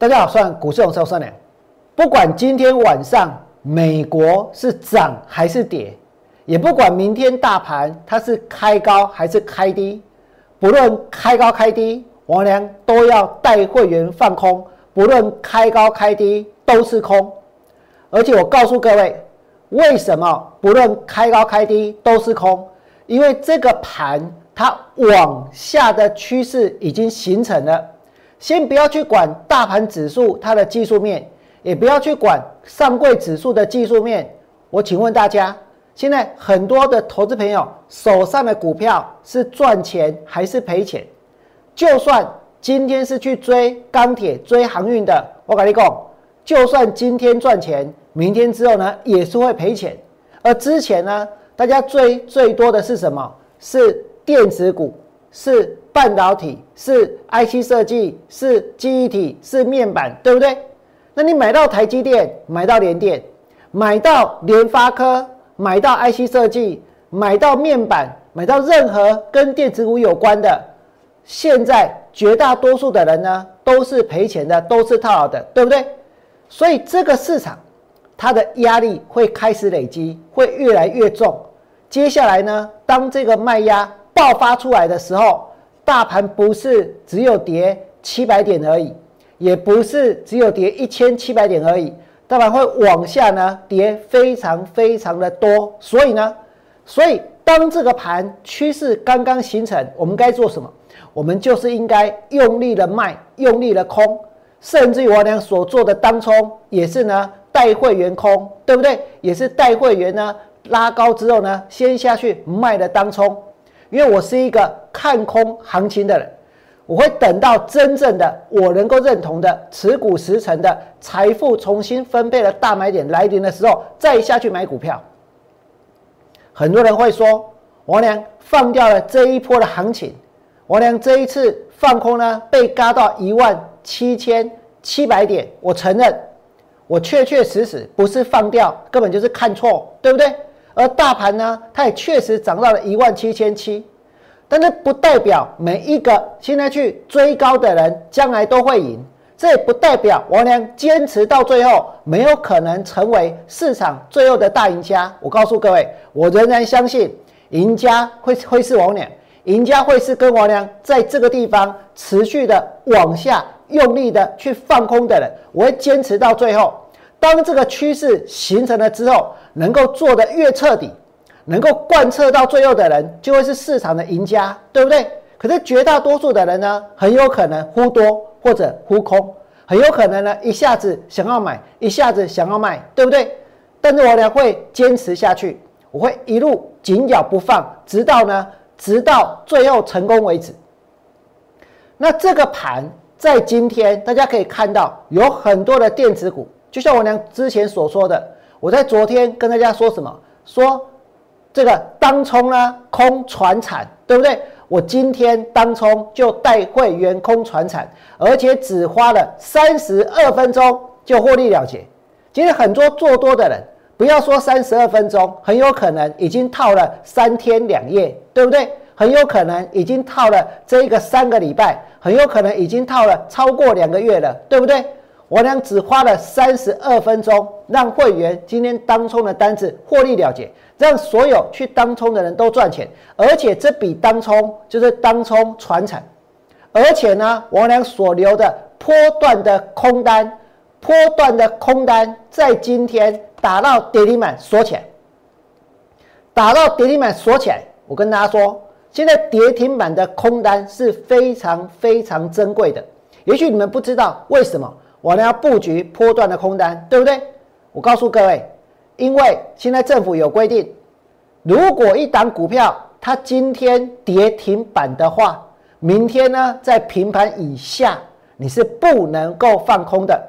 大家好，算股市红烧算了。不管今天晚上美国是涨还是跌，也不管明天大盘它是开高还是开低，不论开高开低，王良都要带会员放空。不论开高开低都是空，而且我告诉各位，为什么不论开高开低都是空？因为这个盘它往下的趋势已经形成了。先不要去管大盘指数它的技术面，也不要去管上柜指数的技术面。我请问大家，现在很多的投资朋友手上的股票是赚钱还是赔钱？就算今天是去追钢铁、追航运的，我跟你讲，就算今天赚钱，明天之后呢也是会赔钱。而之前呢，大家追最多的是什么？是电子股。是半导体，是 IC 设计，是记忆体，是面板，对不对？那你买到台积电，买到联电，买到联发科，买到 IC 设计，买到面板，买到任何跟电子股有关的，现在绝大多数的人呢，都是赔钱的，都是套牢的，对不对？所以这个市场它的压力会开始累积，会越来越重。接下来呢，当这个卖压。爆发出来的时候，大盘不是只有跌七百点而已，也不是只有跌一千七百点而已，大盘会往下呢跌非常非常的多。所以呢，所以当这个盘趋势刚刚形成，我们该做什么？我们就是应该用力的卖，用力的空，甚至于我俩所做的当冲也是呢带会员空，对不对？也是带会员呢拉高之后呢，先下去卖的当冲。因为我是一个看空行情的人，我会等到真正的我能够认同的持股十成的财富重新分配的大买点来临的时候，再下去买股票。很多人会说，王良放掉了这一波的行情，王良这一次放空呢，被嘎到一万七千七百点。我承认，我确确实实不是放掉，根本就是看错，对不对？而大盘呢，它也确实涨到了一万七千七，但是不代表每一个现在去追高的人将来都会赢，这也不代表王良坚持到最后没有可能成为市场最后的大赢家。我告诉各位，我仍然相信赢家会会是王良，赢家会是跟王良在这个地方持续的往下用力的去放空的人，我会坚持到最后。当这个趋势形成了之后，能够做的越彻底，能够贯彻到最后的人，就会是市场的赢家，对不对？可是绝大多数的人呢，很有可能忽多或者忽空，很有可能呢一下子想要买，一下子想要卖，对不对？但是我呢会坚持下去，我会一路紧咬不放，直到呢，直到最后成功为止。那这个盘在今天大家可以看到，有很多的电子股。就像我娘之前所说的，我在昨天跟大家说什么？说这个当冲呢，空船产，对不对？我今天当冲就带会员空船产，而且只花了三十二分钟就获利了结。其实很多做多的人，不要说三十二分钟，很有可能已经套了三天两夜，对不对？很有可能已经套了这一个三个礼拜，很有可能已经套了超过两个月了，对不对？我俩只花了三十二分钟，让会员今天当冲的单子获利了结，让所有去当冲的人都赚钱，而且这笔当冲就是当冲传承，而且呢，我俩所留的波段的空单，波段的空单在今天打到跌停板锁起来，打到跌停板锁起来。我跟大家说，现在跌停板的空单是非常非常珍贵的，也许你们不知道为什么。我呢要布局波段的空单，对不对？我告诉各位，因为现在政府有规定，如果一档股票它今天跌停板的话，明天呢在平盘以下，你是不能够放空的。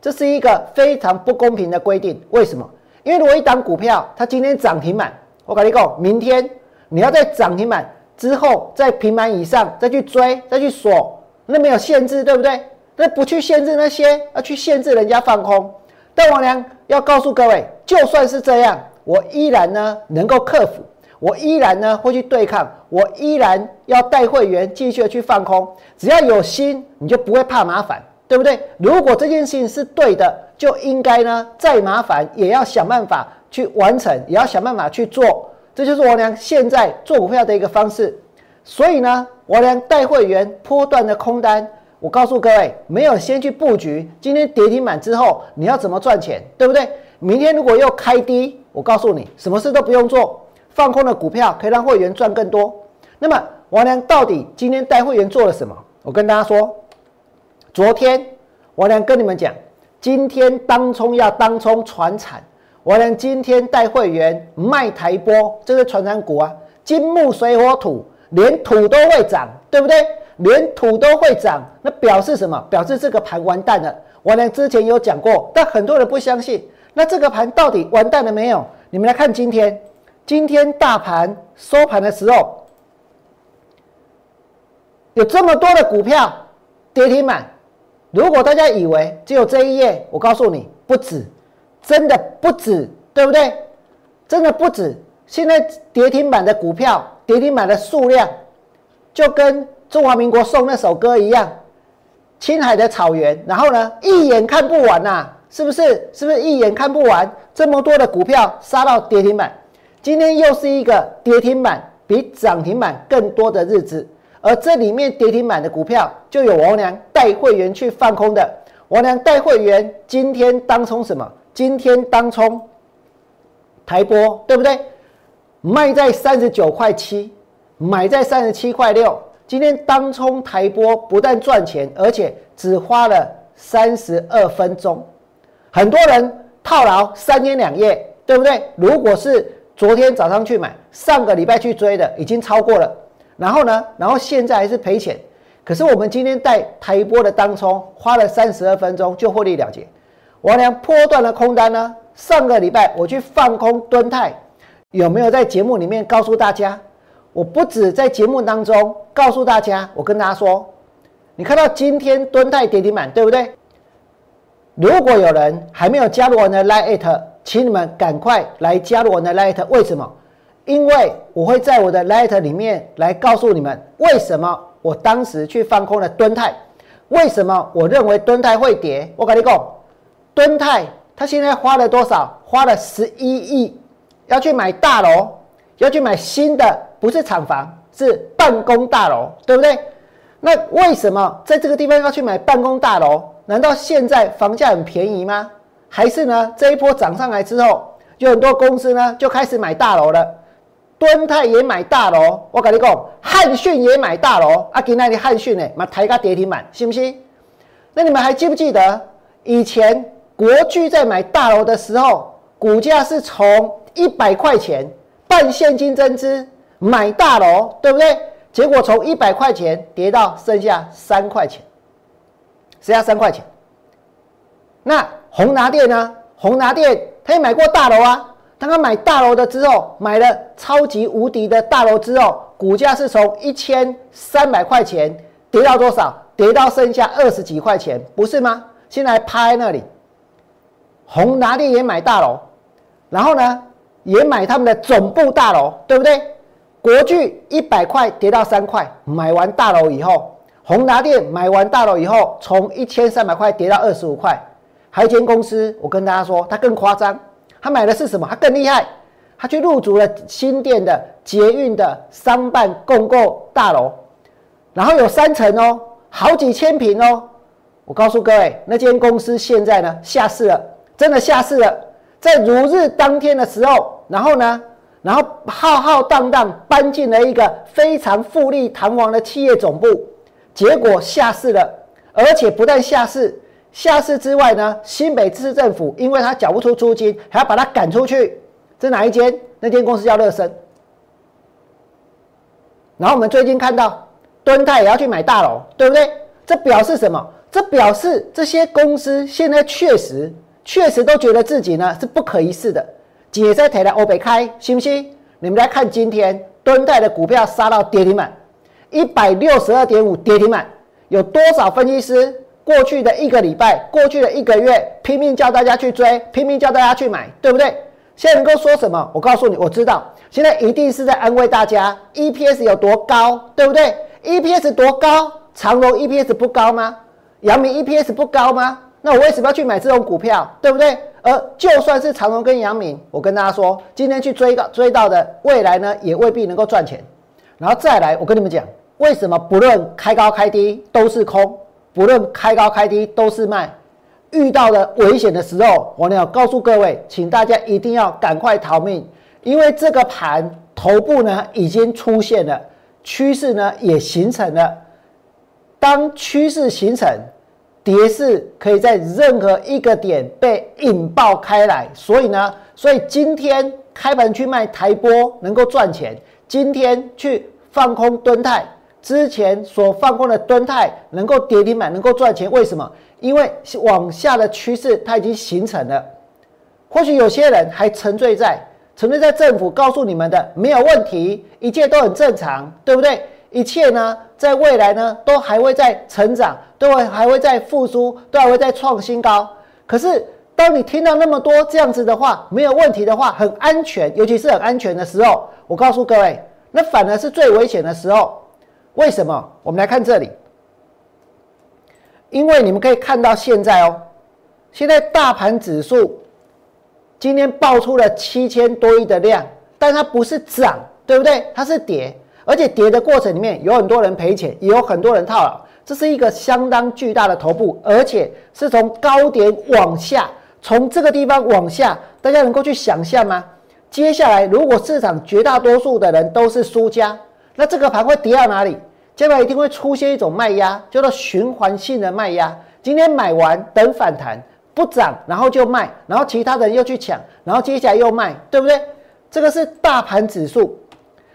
这是一个非常不公平的规定。为什么？因为如果一档股票它今天涨停板，我跟你讲，明天你要在涨停板之后，在平盘以上再去追、再去锁，那没有限制，对不对？那不去限制那些，要去限制人家放空。但王良要告诉各位，就算是这样，我依然呢能够克服，我依然呢会去对抗，我依然要带会员继续的去放空。只要有心，你就不会怕麻烦。对不对？如果这件事情是对的，就应该呢再麻烦也要想办法去完成，也要想办法去做。这就是我娘现在做股票的一个方式。所以呢，我娘带会员波段的空单，我告诉各位，没有先去布局，今天跌停板之后你要怎么赚钱，对不对？明天如果又开低，我告诉你，什么事都不用做，放空的股票可以让会员赚更多。那么王良到底今天带会员做了什么？我跟大家说，昨天王良跟你们讲，今天当冲要当冲船产，王良今天带会员卖台波，这是船产股啊，金木水火土，连土都会涨，对不对？连土都会涨，那表示什么？表示这个盘完蛋了。王良之前有讲过，但很多人不相信。那这个盘到底完蛋了没有？你们来看今天，今天大盘收盘的时候，有这么多的股票跌停板。如果大家以为只有这一页，我告诉你不止，真的不止，对不对？真的不止。现在跌停板的股票，跌停板的数量，就跟中华民国送那首歌一样，青海的草原，然后呢，一眼看不完呐。是不是？是不是一眼看不完？这么多的股票杀到跌停板，今天又是一个跌停板比涨停板更多的日子。而这里面跌停板的股票，就有王良带会员去放空的。王良带会员今天当冲什么？今天当冲台波，对不对？卖在三十九块七，买在三十七块六。今天当冲台波不但赚钱，而且只花了三十二分钟。很多人套牢三天两夜，对不对？如果是昨天早上去买，上个礼拜去追的，已经超过了。然后呢？然后现在还是赔钱。可是我们今天带台波的当冲，花了三十二分钟就获利了结。王良破断的空单呢？上个礼拜我去放空敦泰，有没有在节目里面告诉大家？我不止在节目当中告诉大家，我跟大家说，你看到今天敦泰跌停板，对不对？如果有人还没有加入我的 Light，请你们赶快来加入我的 Light。为什么？因为我会在我的 Light 里面来告诉你们，为什么我当时去放空了敦泰，为什么我认为敦泰会跌。我跟你讲，敦泰他现在花了多少？花了十一亿，要去买大楼，要去买新的，不是厂房，是办公大楼，对不对？那为什么在这个地方要去买办公大楼？难道现在房价很便宜吗？还是呢？这一波涨上来之后，有很多公司呢就开始买大楼了。敦泰也买大楼，我跟你讲，汉讯也买大楼。啊，今天的汉讯呢，买抬个跌停板，信不信？那你们还记不记得以前国巨在买大楼的时候，股价是从一百块钱半现金增资买大楼，对不对？结果从一百块钱跌到剩下三块钱。剩下三块钱。那宏达电呢？宏达电他也买过大楼啊。当他买大楼的之后，买了超级无敌的大楼之后，股价是从一千三百块钱跌到多少？跌到剩下二十几块钱，不是吗？现在趴在那里。宏达电也买大楼，然后呢，也买他们的总部大楼，对不对？国巨一百块跌到三块，买完大楼以后。宏达电买完大楼以后，从一千三百块跌到二十五块。还有一间公司，我跟大家说，它更夸张。他买的是什么？他更厉害。他去入主了新店的捷运的商办共购大楼，然后有三层哦，好几千平哦。我告诉各位，那间公司现在呢下市了，真的下市了。在如日当天的时候，然后呢，然后浩浩荡荡搬进了一个非常富丽堂皇的企业总部。结果下市了，而且不但下市，下市之外呢，新北市政府因为他缴不出租金，还要把他赶出去。这哪一间？那间公司叫乐生。然后我们最近看到，敦泰也要去买大楼，对不对？这表示什么？这表示这些公司现在确实、确实都觉得自己呢是不可一世的。解在台的欧北开，信不信？你们来看今天敦泰的股票杀到跌停板。一百六十二点五跌停板，有多少分析师过去的一个礼拜、过去的一个月拼命叫大家去追，拼命叫大家去买，对不对？现在能够说什么？我告诉你，我知道，现在一定是在安慰大家，EPS 有多高，对不对？EPS 多高？长隆 EPS 不高吗？阳明 EPS 不高吗？那我为什么要去买这种股票？对不对？而就算是长荣跟杨敏，我跟大家说，今天去追到追到的，未来呢也未必能够赚钱。然后再来，我跟你们讲，为什么不论开高开低都是空，不论开高开低都是卖？遇到了危险的时候，我呢要告诉各位，请大家一定要赶快逃命，因为这个盘头部呢已经出现了，趋势呢也形成了。当趋势形成。跌势可以在任何一个点被引爆开来，所以呢，所以今天开盘去卖台波能够赚钱，今天去放空吨泰，之前所放空的吨泰能够跌停板能够赚钱，为什么？因为往下的趋势它已经形成了。或许有些人还沉醉在沉醉在政府告诉你们的没有问题，一切都很正常，对不对？一切呢，在未来呢，都还会在成长，都会还会在复苏，都还会在创新高。可是，当你听到那么多这样子的话，没有问题的话，很安全，尤其是很安全的时候，我告诉各位，那反而是最危险的时候。为什么？我们来看这里，因为你们可以看到现在哦，现在大盘指数今天爆出了七千多亿的量，但它不是涨，对不对？它是跌。而且跌的过程里面有很多人赔钱，也有很多人套牢，这是一个相当巨大的头部，而且是从高点往下，从这个地方往下，大家能够去想象吗？接下来如果市场绝大多数的人都是输家，那这个盘会跌到哪里？将来一定会出现一种卖压，叫做循环性的卖压。今天买完等反弹不涨，然后就卖，然后其他人又去抢，然后接下来又卖，对不对？这个是大盘指数，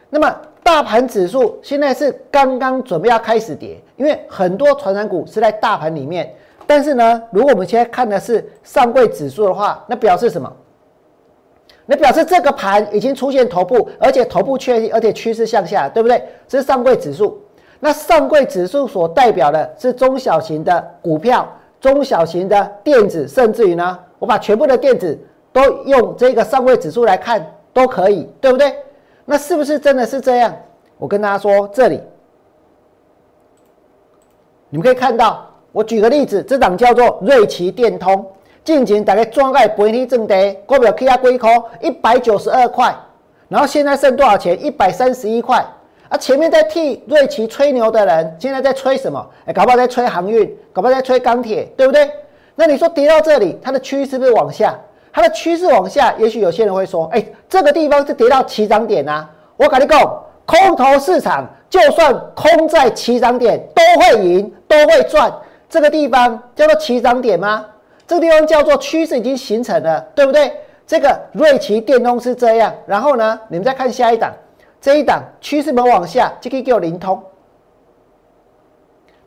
那么。大盘指数现在是刚刚准备要开始跌，因为很多传染股是在大盘里面。但是呢，如果我们现在看的是上柜指数的话，那表示什么？那表示这个盘已经出现头部，而且头部确立，而且趋势向下，对不对？这是上柜指数。那上柜指数所代表的是中小型的股票、中小型的电子，甚至于呢，我把全部的电子都用这个上柜指数来看都可以，对不对？那是不是真的是这样？我跟大家说，这里你们可以看到，我举个例子，这档叫做瑞奇电通，近前大概转个半天正跌，股票起啊几块，一百九十二块，然后现在剩多少钱？一百三十一块。啊，前面在替瑞奇吹牛的人，现在在吹什么？哎，搞不好在吹航运，搞不好在吹钢铁，对不对？那你说跌到这里，它的趋势是不是往下？它的趋势往下，也许有些人会说：“哎，这个地方是跌到起涨点啊！”我跟你讲，空头市场就算空在起涨点，都会赢，都会赚。这个地方叫做起涨点吗？这个地方叫做趋势已经形成了，对不对？这个瑞奇电通是这样。然后呢，你们再看下一档，这一档趋势没往下，就可以给灵通。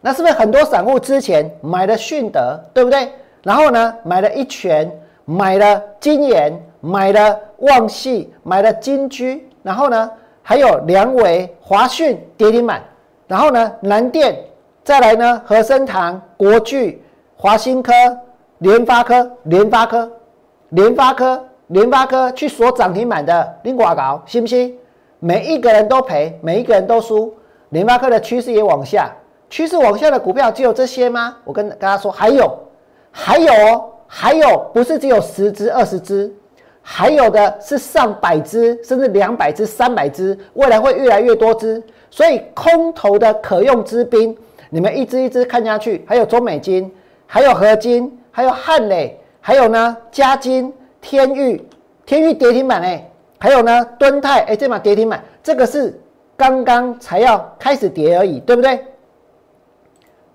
那是不是很多散户之前买了迅德，对不对？然后呢，买了一拳。买了金研，买了旺系，买了金居，然后呢，还有良伟、华讯跌停板，然后呢，南电，再来呢，和生堂、国巨、华新科、联发科、联发科、联发科、联发科去锁涨停板的，你挂搞信不信？每一个人都赔，每一个人都输。联发科的趋势也往下，趋势往下的股票只有这些吗？我跟大家说，还有，还有哦。还有不是只有十只、二十只，还有的是上百只，甚至两百只、三百只，未来会越来越多只。所以空头的可用之兵，你们一只一只看下去，还有中美金，还有合金，还有汉磊，还有呢嘉金、天域、天域跌停板哎，还有呢敦泰哎，这把跌停板，这个是刚刚才要开始跌而已，对不对？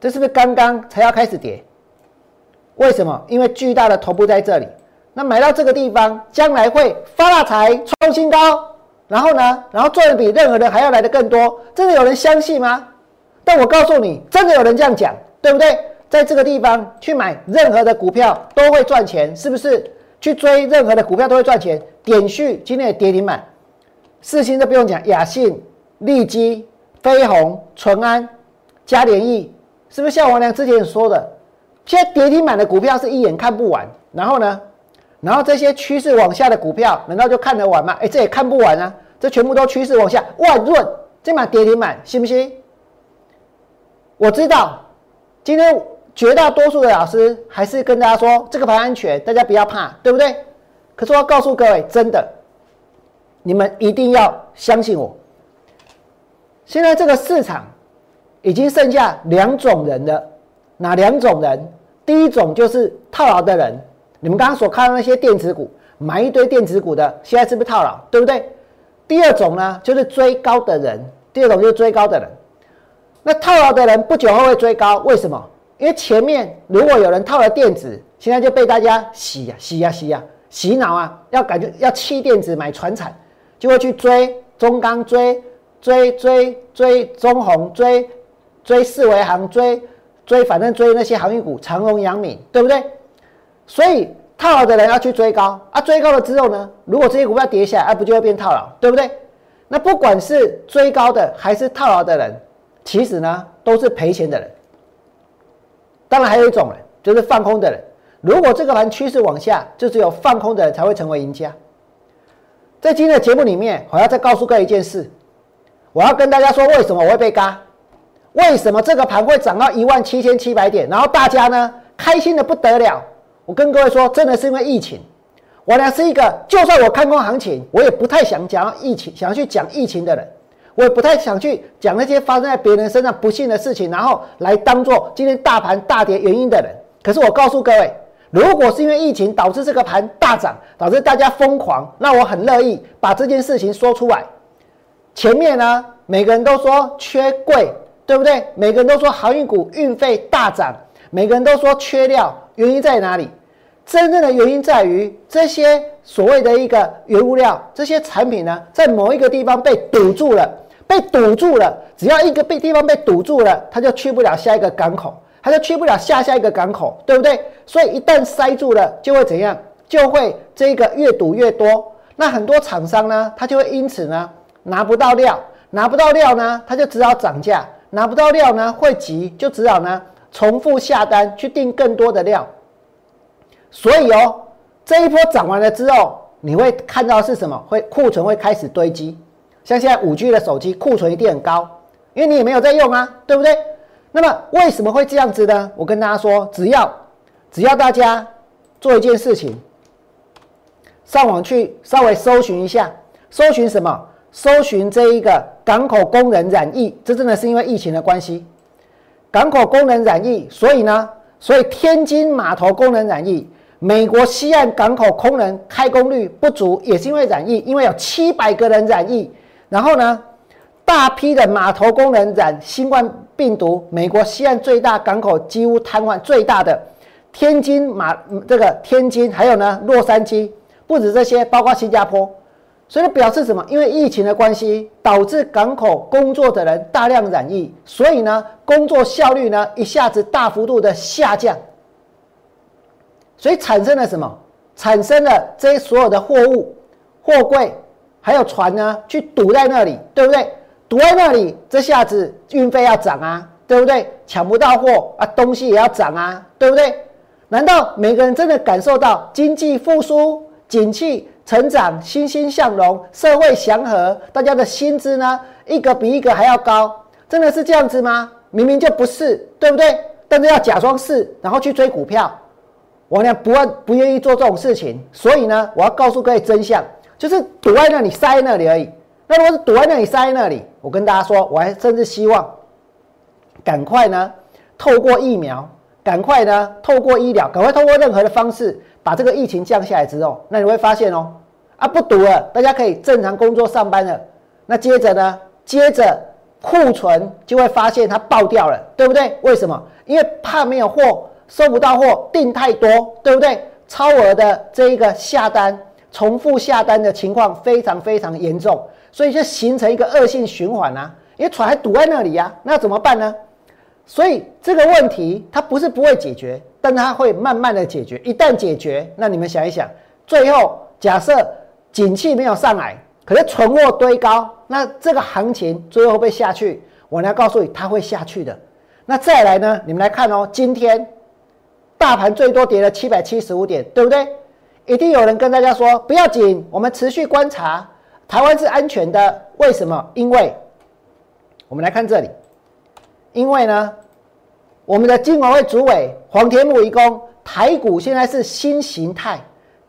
这是不是刚刚才要开始跌？为什么？因为巨大的头部在这里，那买到这个地方，将来会发大财、创新高，然后呢，然后赚的比任何人还要来的更多，真的有人相信吗？但我告诉你，真的有人这样讲，对不对？在这个地方去买任何的股票都会赚钱，是不是？去追任何的股票都会赚钱。点序今天也跌停板，四星都不用讲，雅信、利基、飞鸿、淳安、嘉联益，是不是像王良之前说的？现在跌停板的股票是一眼看不完，然后呢，然后这些趋势往下的股票，难道就看得完吗？哎，这也看不完啊！这全部都趋势往下，万润这把跌停板，信不信？我知道，今天绝大多数的老师还是跟大家说这个盘安全，大家不要怕，对不对？可是我要告诉各位，真的，你们一定要相信我。现在这个市场已经剩下两种人了，哪两种人？第一种就是套牢的人，你们刚刚所看到那些电子股，买一堆电子股的，现在是不是套牢？对不对？第二种呢，就是追高的人。第二种就是追高的人。那套牢的人不久后会追高，为什么？因为前面如果有人套了电子，现在就被大家洗呀洗呀洗呀洗脑啊，要感觉要弃电子买船产，就会去追中钢追。追追追中红，追追四维行，追追反正追那些航运股，长荣、阳明，对不对？所以套牢的人要去追高啊，追高了之后呢，如果这些股票跌下来，啊，不就会变套牢，对不对？那不管是追高的还是套牢的人，其实呢都是赔钱的人。当然还有一种人，就是放空的人。如果这个盘趋势往下，就只有放空的人才会成为赢家。在今天的节目里面，我要再告诉各位一件事。我要跟大家说，为什么我会被嘎？为什么这个盘会涨到一万七千七百点？然后大家呢开心的不得了。我跟各位说，真的是因为疫情。我呢是一个，就算我看空行情，我也不太想讲疫情，想要去讲疫情的人，我也不太想去讲那些发生在别人身上不幸的事情，然后来当做今天大盘大跌原因的人。可是我告诉各位，如果是因为疫情导致这个盘大涨，导致大家疯狂，那我很乐意把这件事情说出来。前面呢，每个人都说缺柜，对不对？每个人都说航运股运费大涨，每个人都说缺料，原因在哪里？真正的原因在于这些所谓的一个原物料，这些产品呢，在某一个地方被堵住了，被堵住了。只要一个被地方被堵住了，它就去不了下一个港口，它就去不了下下一个港口，对不对？所以一旦塞住了，就会怎样？就会这个越堵越多。那很多厂商呢，他就会因此呢。拿不到料，拿不到料呢，他就只好涨价；拿不到料呢，会急，就只好呢重复下单去订更多的料。所以哦，这一波涨完了之后，你会看到是什么？会库存会开始堆积。像现在五 G 的手机库存一定很高，因为你也没有在用啊，对不对？那么为什么会这样子呢？我跟大家说，只要只要大家做一件事情，上网去稍微搜寻一下，搜寻什么？搜寻这一个港口工人染疫，这真的是因为疫情的关系。港口工人染疫，所以呢，所以天津码头工人染疫，美国西岸港口工人开工率不足，也是因为染疫，因为有七百个人染疫。然后呢，大批的码头工人染新冠病毒，美国西岸最大港口几乎瘫痪，最大的天津马这个天津，还有呢洛杉矶，不止这些，包括新加坡。所以表示什么？因为疫情的关系，导致港口工作的人大量染疫，所以呢，工作效率呢一下子大幅度的下降，所以产生了什么？产生了这些所有的货物、货柜还有船呢，去堵在那里，对不对？堵在那里，这下子运费要涨啊，对不对？抢不到货啊，东西也要涨啊，对不对？难道每个人真的感受到经济复苏、景气？成长欣欣向荣，社会祥和，大家的薪资呢，一个比一个还要高，真的是这样子吗？明明就不是，对不对？但是要假装是，然后去追股票，我呢不不愿意做这种事情，所以呢，我要告诉各位真相，就是堵在那里塞在那里而已。那如果是堵在那里塞在那里，我跟大家说，我还甚至希望赶快呢，透过疫苗，赶快呢，透过医疗，赶快透过任何的方式，把这个疫情降下来之后，那你会发现哦。啊，不堵了，大家可以正常工作上班了。那接着呢？接着库存就会发现它爆掉了，对不对？为什么？因为怕没有货，收不到货，订太多，对不对？超额的这一个下单，重复下单的情况非常非常严重，所以就形成一个恶性循环啊。因为船还堵在那里呀，那怎么办呢？所以这个问题它不是不会解决，但它会慢慢的解决。一旦解决，那你们想一想，最后假设。景气没有上来，可是存货堆高，那这个行情最后会下去？我来告诉你，它会下去的。那再来呢？你们来看哦，今天大盘最多跌了七百七十五点，对不对？一定有人跟大家说不要紧，我们持续观察，台湾是安全的。为什么？因为我们来看这里，因为呢，我们的金管会主委黄天木一公，台股现在是新形态，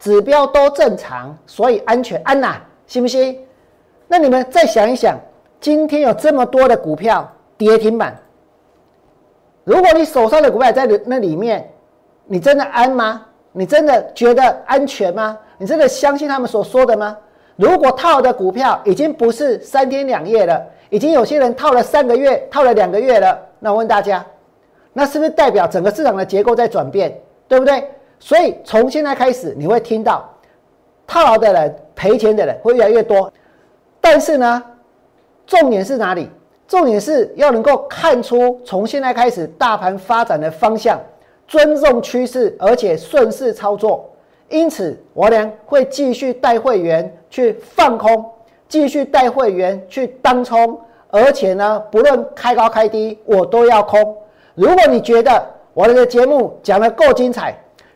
指标都正常，所以安全安呐，信不信？那你们再想一想，今天有这么多的股票跌停板，如果你手上的股票在那里面，你真的安吗？你真的觉得安全吗？你真的相信他们所说的吗？如果套的股票已经不是三天两夜了，已经有些人套了三个月、套了两个月了，那我问大家，那是不是代表整个市场的结构在转变，对不对？所以从现在开始，你会听到套牢的人、赔钱的人会越来越多。但是呢，重点是哪里？重点是要能够看出从现在开始大盘发展的方向。尊重趋势，而且顺势操作，因此我俩会继续带会员去放空，继续带会员去当冲，而且呢，不论开高开低，我都要空。如果你觉得我的节目讲的够精彩，